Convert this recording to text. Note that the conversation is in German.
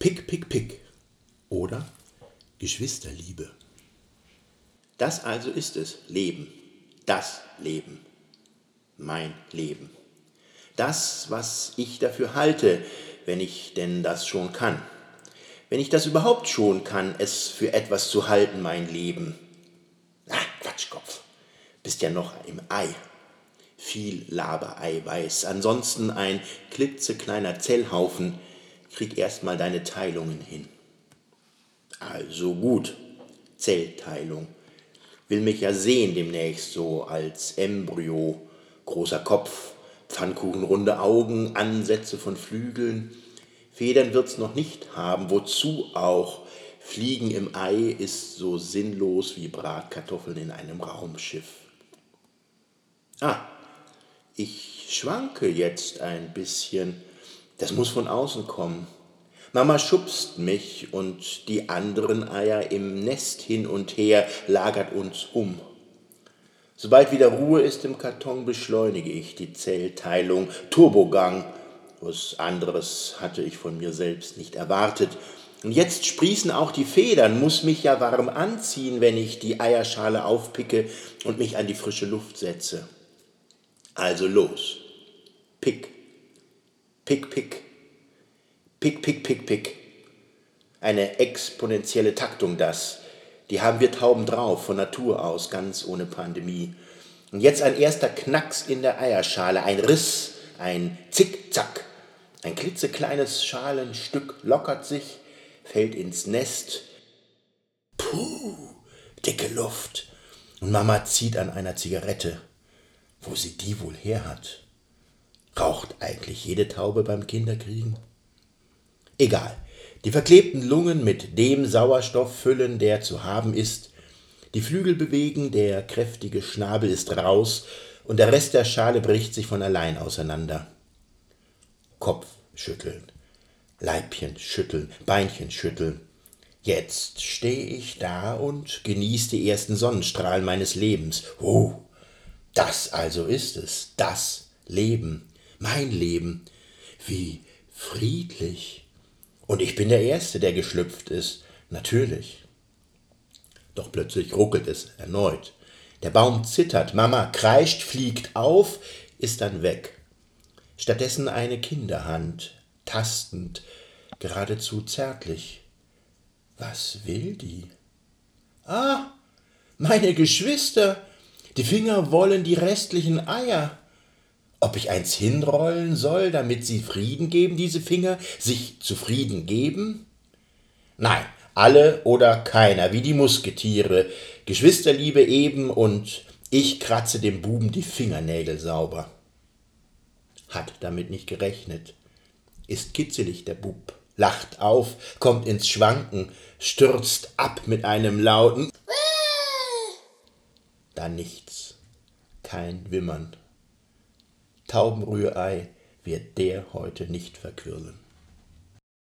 Pick, pick, pick oder Geschwisterliebe. Das also ist es, Leben, das Leben, mein Leben. Das, was ich dafür halte, wenn ich denn das schon kann. Wenn ich das überhaupt schon kann, es für etwas zu halten, mein Leben. Ah, Quatschkopf, bist ja noch im Ei. Viel Labereiweiß, ansonsten ein klitzekleiner Zellhaufen, krieg erst mal deine Teilungen hin. Also gut, Zellteilung. Will mich ja sehen demnächst so als Embryo, großer Kopf, Pfannkuchenrunde Augen, Ansätze von Flügeln. Federn wird's noch nicht haben, wozu auch? Fliegen im Ei ist so sinnlos wie Bratkartoffeln in einem Raumschiff. Ah, ich schwanke jetzt ein bisschen. Das muss von außen kommen. Mama schubst mich und die anderen Eier im Nest hin und her, lagert uns um. Sobald wieder Ruhe ist im Karton, beschleunige ich die Zellteilung. Turbogang. Was anderes hatte ich von mir selbst nicht erwartet. Und jetzt sprießen auch die Federn, muss mich ja warm anziehen, wenn ich die Eierschale aufpicke und mich an die frische Luft setze. Also los. Pick. Pick, pick. Pick, pick, pick, pick. Eine exponentielle Taktung das. Die haben wir Tauben drauf, von Natur aus, ganz ohne Pandemie. Und jetzt ein erster Knacks in der Eierschale, ein Riss, ein Zickzack. Ein klitzekleines Schalenstück lockert sich, fällt ins Nest. Puh, dicke Luft. Und Mama zieht an einer Zigarette. Wo sie die wohl her hat? Raucht eigentlich jede Taube beim Kinderkriegen? Egal. Die verklebten Lungen mit dem Sauerstoff füllen, der zu haben ist. Die Flügel bewegen, der kräftige Schnabel ist raus und der Rest der Schale bricht sich von allein auseinander. Kopf schütteln, Leibchen schütteln, Beinchen schütteln. Jetzt stehe ich da und genieße die ersten Sonnenstrahlen meines Lebens. Oh, das also ist es, das Leben, mein Leben. Wie friedlich. Und ich bin der Erste, der geschlüpft ist, natürlich. Doch plötzlich ruckelt es erneut. Der Baum zittert, Mama kreischt, fliegt auf, ist dann weg. Stattdessen eine Kinderhand, tastend, geradezu zärtlich. Was will die? Ah, meine Geschwister, die Finger wollen die restlichen Eier ob ich eins hinrollen soll, damit sie Frieden geben, diese Finger, sich zufrieden geben? Nein, alle oder keiner, wie die Musketiere, Geschwisterliebe eben und ich kratze dem Buben die Fingernägel sauber. Hat damit nicht gerechnet. Ist kitzelig der Bub, lacht auf, kommt ins Schwanken, stürzt ab mit einem lauten Dann nichts, kein Wimmern. Taubenrührei wird der heute nicht verquirlen.